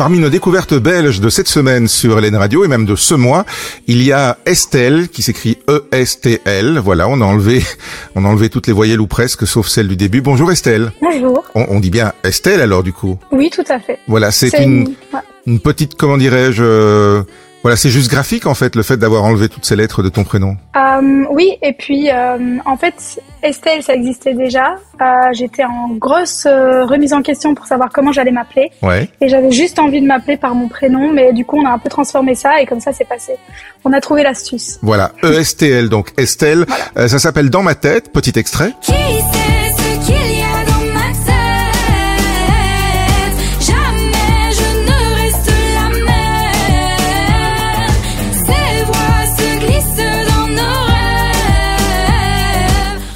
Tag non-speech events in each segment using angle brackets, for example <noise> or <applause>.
parmi nos découvertes belges de cette semaine sur Hélène Radio et même de ce mois, il y a Estelle qui s'écrit E-S-T-L. Voilà, on a enlevé, <laughs> on a enlevé toutes les voyelles ou presque, sauf celle du début. Bonjour Estelle. Bonjour. On, on dit bien Estelle alors du coup. Oui, tout à fait. Voilà, c'est une, une- ouais. une petite, comment dirais-je, euh, voilà, c'est juste graphique en fait le fait d'avoir enlevé toutes ces lettres de ton prénom. Euh, oui, et puis euh, en fait, Estelle, ça existait déjà. Euh, J'étais en grosse euh, remise en question pour savoir comment j'allais m'appeler. Ouais. Et j'avais juste envie de m'appeler par mon prénom, mais du coup, on a un peu transformé ça et comme ça, c'est passé. On a trouvé l'astuce. Voilà, E-S-T-L, donc Estelle. Euh, ça s'appelle Dans ma tête, petit extrait. Qui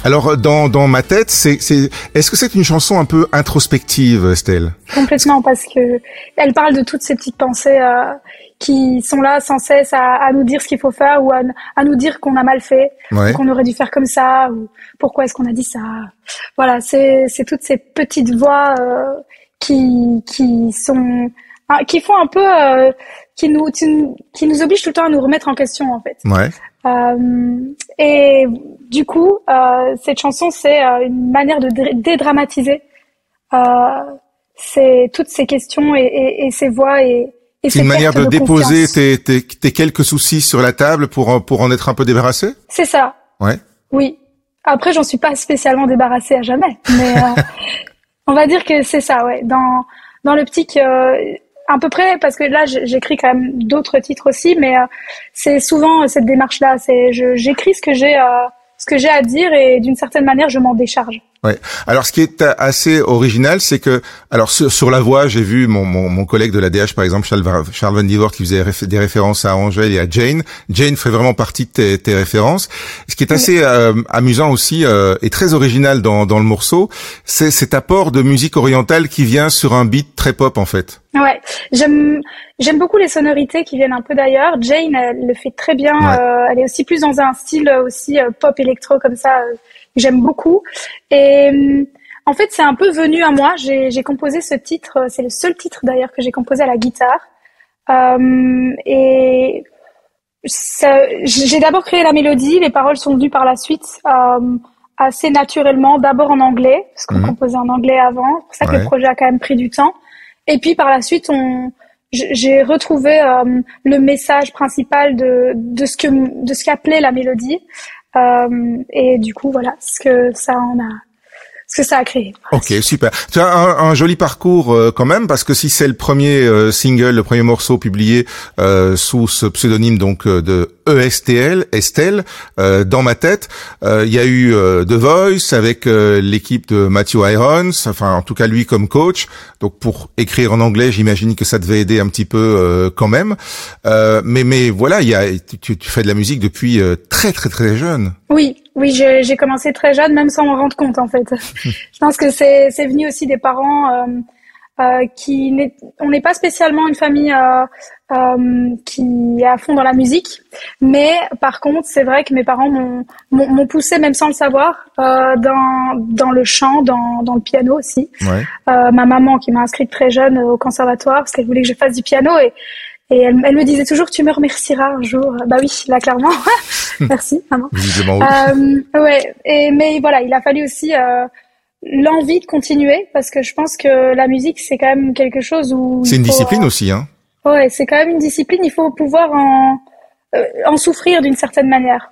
Alors euh, dans dans ma tête, c'est c'est est-ce que c'est une chanson un peu introspective, Estelle? Complètement, parce que elle parle de toutes ces petites pensées euh, qui sont là sans cesse à, à nous dire ce qu'il faut faire ou à, à nous dire qu'on a mal fait, Ouais. qu'on aurait dû faire comme ça, ou pourquoi est-ce qu'on a dit ça. Voilà, c'est c'est toutes ces petites voix euh, qui qui sont qui font un peu euh, qui nous qui nous obligent tout le temps à nous remettre en question en fait. Ouais. Euh, et du coup, euh, cette chanson, c'est euh, une manière de dé- dédramatiser euh, toutes ces questions et, et, et ces voix et, C'est ces une manière de, déposer tes, tes, tes quelques soucis sur la table pour en- pour en être un peu débarrassé? C'est ça. Ouais. Oui. Après, j'en suis pas spécialement débarrassée à jamais, mais euh, <laughs> on va dire que c'est ça, ouais. Dans dans l'optique euh, à peu près, parce que là, j'écris quand même d'autres titres aussi, mais euh, c'est souvent euh, cette démarche-là. C'est j'écris ce que j'ai euh, ce que j'ai à dire et d'une certaine manière, je m'en décharge. Ouais. Alors, ce qui est a- assez original, c'est que, alors sur, sur la voix, j'ai vu mon, mon, mon collègue de la DH, par exemple, Charles, Charles Van Divort, qui faisait réf- des références à Angèle et à Jane. Jane fait vraiment partie de tes, tes références. Ce qui est assez euh, amusant aussi euh, et très original dans, dans le morceau, c'est cet apport de musique orientale qui vient sur un beat très pop en fait. Ouais, j'aime j'aime beaucoup les sonorités qui viennent un peu d'ailleurs. Jane, elle le fait très bien. Ouais. euh, elle est aussi plus dans un style euh, aussi euh, pop électro comme ça. euh, j'aime beaucoup. Et en fait, c'est un peu venu à moi. J'ai j'ai composé ce titre. C'est le seul titre d'ailleurs que j'ai composé à la guitare. Et j'ai d'abord créé la mélodie. Les paroles sont venues par la suite. assez naturellement, d'abord en anglais, parce qu'on Mhm. composait en anglais avant, c'est pour ça que Ouais. le projet a quand même pris du temps. Et puis par la suite, on, j'ai retrouvé euh, le message principal de, de ce que de ce qu'appelait la mélodie. Euh, et du coup, voilà ce que ça en a, ce que ça a créé. Ok, super. Tu as un, un joli parcours euh, quand même, parce que si c'est le premier euh, single, le premier morceau publié euh, sous ce pseudonyme donc euh, de ESTL, Estelle, euh, dans ma tête, euh, il y a eu euh, The Voice avec euh, l'équipe de Matthew Irons, enfin en tout cas lui comme coach. Donc pour écrire en anglais, j'imagine que ça devait aider un petit peu euh, quand même. Euh, mais mais voilà, il y a tu, tu fais de la musique depuis euh, très très très jeune. Oui, oui, j'ai commencé très jeune, même sans m'en rendre compte en fait. <laughs> Je pense que c'est c'est venu aussi des parents euh, euh, qui on n'est pas spécialement une famille euh, euh, qui est à fond dans la musique, mais par contre c'est vrai que mes parents m'ont m'ont m'ont poussé même sans le savoir euh, dans dans le chant, dans dans le piano aussi. Ouais. Euh, ma maman qui m'a inscrite très jeune au conservatoire parce qu'elle voulait que je fasse du piano et et elle, elle me disait toujours tu me remercieras un jour. Bah oui, là clairement. <laughs> Merci maman. <laughs> Visiblement oui. Euh, ouais, et mais voilà, il a fallu aussi euh, l'envie de continuer parce que je pense que la musique c'est quand même quelque chose où C'est une faut, discipline euh, aussi, hein. Ouais, c'est quand même une discipline. Il faut pouvoir en euh, en souffrir d'une certaine manière.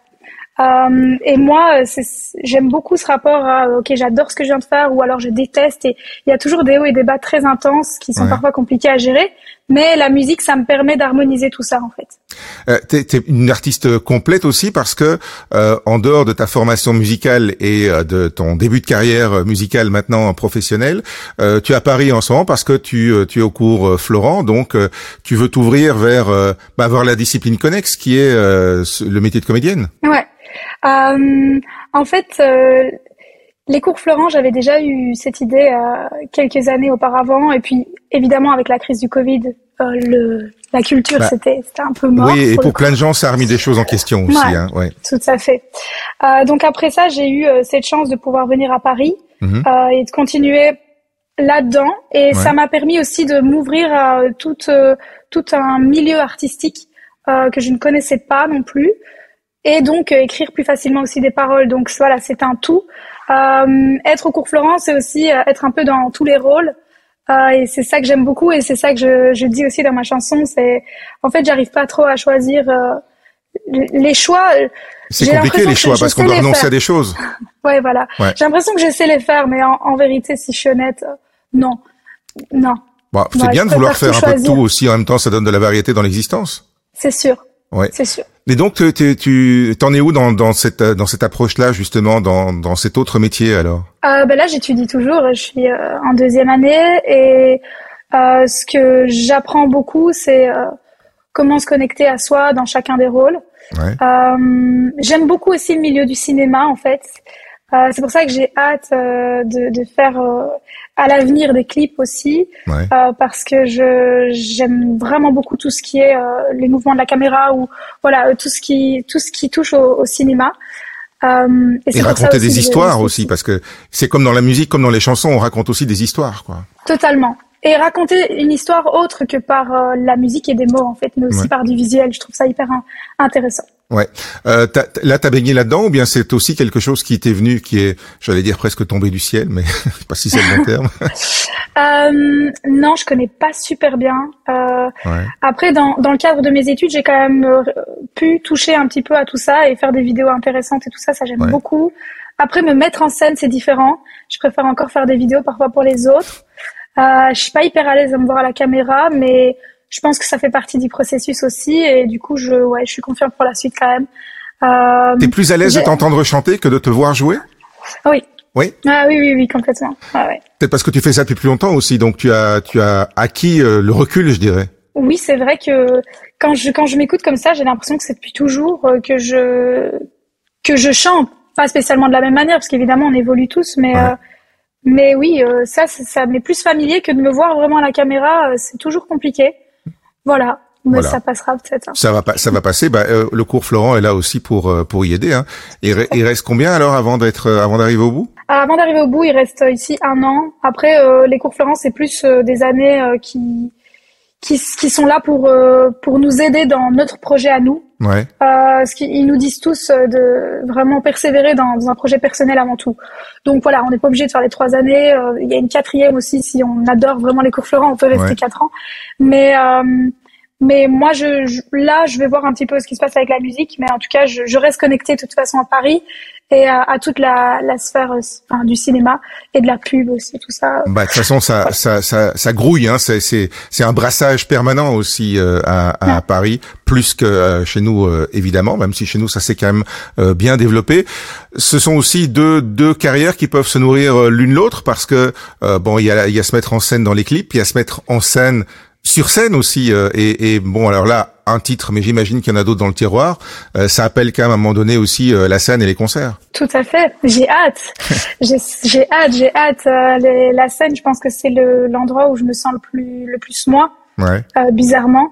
Euh, et moi, euh, j'aime beaucoup ce rapport à ok, j'adore ce que je viens de faire ou alors je déteste. Et il y a toujours des hauts et des bas très intenses qui sont Ouais. parfois compliqués à gérer. Mais la musique, ça me permet d'harmoniser tout ça en fait. Euh, t'es, t'es une artiste complète aussi parce que euh, en dehors de ta formation musicale et euh, de ton début de carrière musicale maintenant professionnelle, euh, tu es à Paris en ce moment parce que tu, euh, tu es au cours Florent, donc tu veux t'ouvrir vers, bah, la discipline connexe qui est le métier de comédienne. Ouais. En fait, les cours Florent, j'avais déjà eu cette idée quelques années auparavant, et puis évidemment avec la crise du Covid, le, la culture Bah, c'était c'était un peu mort. oui, et pour plein de gens, ça a remis des choses en question aussi. Ouais. Hein, ouais. Tout à fait. Euh, donc après ça, j'ai eu euh, cette chance de pouvoir venir à Paris euh, et de continuer là-dedans et ça m'a permis aussi de m'ouvrir à tout, euh, tout un milieu artistique euh, que je ne connaissais pas non plus et donc euh, écrire plus facilement aussi des paroles. Donc voilà, c'est un tout. Euh, être au cours Florent, c'est aussi être un peu dans tous les rôles. Et c'est ça que j'aime beaucoup et c'est ça que je, je, dis aussi dans ma chanson. C'est en fait, j'arrive pas trop à choisir les choix. C'est compliqué les choix parce qu'on doit renoncer à des choses. <laughs> ouais, voilà. J'ai l'impression que je sais les faire, mais en, en vérité, si je suis honnête, non. Non. Bon, c'est bien de vouloir faire un peu de tout aussi. En même temps, ça donne de la variété dans l'existence. C'est sûr. Ouais. C'est sûr. Et donc, tu, tu t'en es où dans, dans cette dans cette approche-là justement, dans dans cet autre métier alors? Euh, ben là, j'étudie toujours. Je suis euh, en deuxième année et euh, ce que j'apprends beaucoup, c'est euh, comment se connecter à soi dans chacun des rôles. Ouais. Euh, j'aime beaucoup aussi le milieu du cinéma en fait. Euh, c'est pour ça que j'ai hâte euh, de, de, faire euh, à l'avenir des clips aussi, ouais. parce que je j'aime vraiment beaucoup tout ce qui est les mouvements de la caméra ou voilà tout ce qui tout ce qui touche au, au cinéma. Euh, et, et raconter des histoires aussi, parce que c'est comme dans la musique, comme dans les chansons, on raconte aussi des histoires, quoi. Totalement. Et raconter une histoire autre que par euh, la musique et des mots, en fait, mais aussi ouais. par du visuel. Je trouve ça hyper intéressant. Ouais. Euh, as, là, t'as baigné là-dedans, ou bien c'est aussi quelque chose qui t'est venu, qui est, j'allais dire presque tombé du ciel, mais <laughs> je sais pas si c'est le bon terme. <laughs> euh, non, je connais pas super bien. Euh, ouais. Après, dans, dans le cadre de mes études, j'ai quand même euh, pu toucher un petit peu à tout ça et faire des vidéos intéressantes et tout ça. Ça, j'aime ouais. beaucoup. Après, me mettre en scène, c'est différent. Je préfère encore faire des vidéos parfois pour les autres. Euh, je suis pas hyper à l'aise à me voir à la caméra, mais je pense que ça fait partie du processus aussi, et du coup, je, ouais, je suis confiante pour la suite quand même. Euh, T'es plus à l'aise de t'entendre chanter que de te voir jouer? Oui. Oui? Ah oui, oui, oui, complètement. Ah, ouais. Peut-être parce que tu fais ça depuis plus longtemps aussi, donc tu as, tu as acquis euh, le recul, je dirais. Oui, c'est vrai que quand je quand je m'écoute comme ça, j'ai l'impression que c'est depuis toujours euh, que je que je chante, pas spécialement de la même manière, parce qu'évidemment on évolue tous, mais ouais. euh, mais oui, euh, ça, ça m'est plus familier que de me voir vraiment à la caméra. Euh, c'est toujours compliqué. Voilà. Mais voilà. ça passera peut-être. Hein. Ça va pas, ça va passer. Bah, euh, le cours Florent est là aussi pour euh, pour y aider. Hein. Il, il reste combien alors avant d'être avant d'arriver au bout? Avant d'arriver au bout, il reste ici un an. Après, euh, les cours Florent, c'est plus des années qui qui, qui sont là pour pour nous aider dans notre projet à nous. Ouais. Euh, ce qu'ils nous disent tous de vraiment persévérer dans, dans, un projet personnel avant tout. Donc voilà, on n'est pas obligé de faire les trois années. Euh, il y a une quatrième aussi, si on adore vraiment les cours Florent, on peut rester ouais. quatre ans. Mais euh, mais moi, je, je, là, je vais voir un petit peu ce qui se passe avec la musique. Mais en tout cas, je, je reste connectée de toute façon à Paris et à, à toute la, la sphère enfin, du cinéma et de la pub aussi, tout ça. Bah, de toute façon, ça, ça, ça, ça grouille. Hein. C'est, c'est, c'est un brassage permanent aussi euh, à. Paris, plus que euh, chez nous, euh, évidemment, même si chez nous, ça s'est quand même euh, bien développé. Ce sont aussi deux, deux carrières qui peuvent se nourrir euh, l'une l'autre parce que, euh, bon, il y a, y a se mettre en scène dans les clips, il y a se mettre en scène sur scène aussi euh, et, et, bon alors là un titre mais j'imagine qu'il y en a d'autres dans le tiroir. Euh, ça appelle quand même à un moment donné aussi euh, la scène et les concerts. Tout à fait. J'ai hâte. <laughs> J'ai hâte j'ai hâte les, la scène. Je pense que c'est le l'endroit où je me sens le plus le plus moi ouais. bizarrement.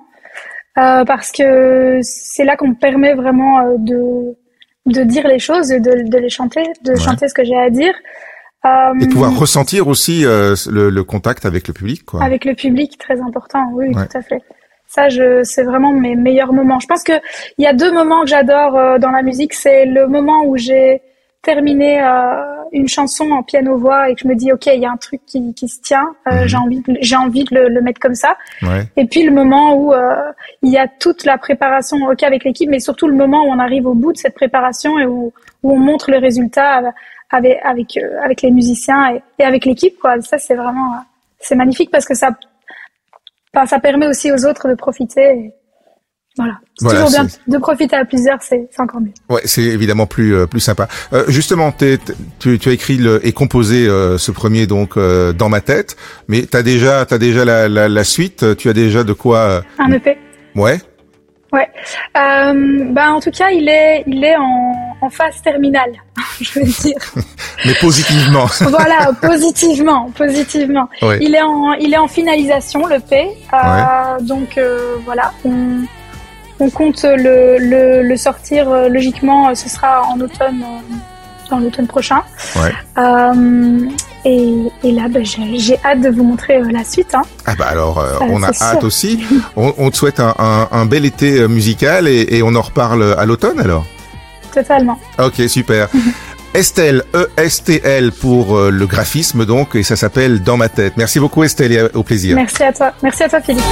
Parce que c'est là qu'on me permet vraiment de de dire les choses de, de les chanter de ouais. chanter ce que j'ai à dire. euh, et pouvoir ressentir aussi euh, le, le, contact avec le public, quoi. Avec le public, très important, oui, ouais. tout à fait. Ça, je, c'est vraiment mes meilleurs moments. Je pense que il y a deux moments que j'adore euh, dans la musique. C'est le moment où j'ai terminé euh, une chanson en piano-voix et que je me dis, ok, il y a un truc qui, qui se tient. Mm-hmm. J'ai envie, de, j'ai envie de le, le, mettre comme ça. Ouais. Et puis le moment où il y a toute la préparation, ok, avec l'équipe, mais surtout le moment où on arrive au bout de cette préparation et où, où on montre le résultat avec avec euh, avec les musiciens et, et avec l'équipe quoi. Ça c'est vraiment c'est magnifique parce que ça enfin, ça permet aussi aux autres de profiter et, voilà. C'est voilà, toujours bien de profiter à plusieurs c'est encore mieux. Ouais c'est évidemment plus euh, plus sympa. Euh, justement tu, tu as écrit le, et composé euh, ce premier donc euh, dans ma tête mais t'as déjà t'as déjà la, la, la, suite tu as déjà de quoi euh, un EP ouais. Ouais. Euh, bah en tout cas, il est, il est en, en phase terminale, <laughs> je veux dire. <laughs> Mais positivement. <laughs> voilà, positivement, positivement. Il est en, il est en finalisation, le P. Euh. Donc euh, voilà, on, on compte le, le, le sortir euh, logiquement. Ce sera en automne, dans l'automne prochain. Et, et là, ben, j'ai hâte de vous montrer euh, la suite. Hein. Ah bah alors, euh, on a hâte sûr. aussi. On, on te souhaite un, un- un bel été musical et, et on en reparle à l'automne alors. Totalement. Ok, super. <laughs> Estelle, E-S-T-L pour euh, le graphisme donc, et ça s'appelle Dans ma tête. Merci beaucoup Estelle et au plaisir. Merci à toi. Merci à toi, Philippe.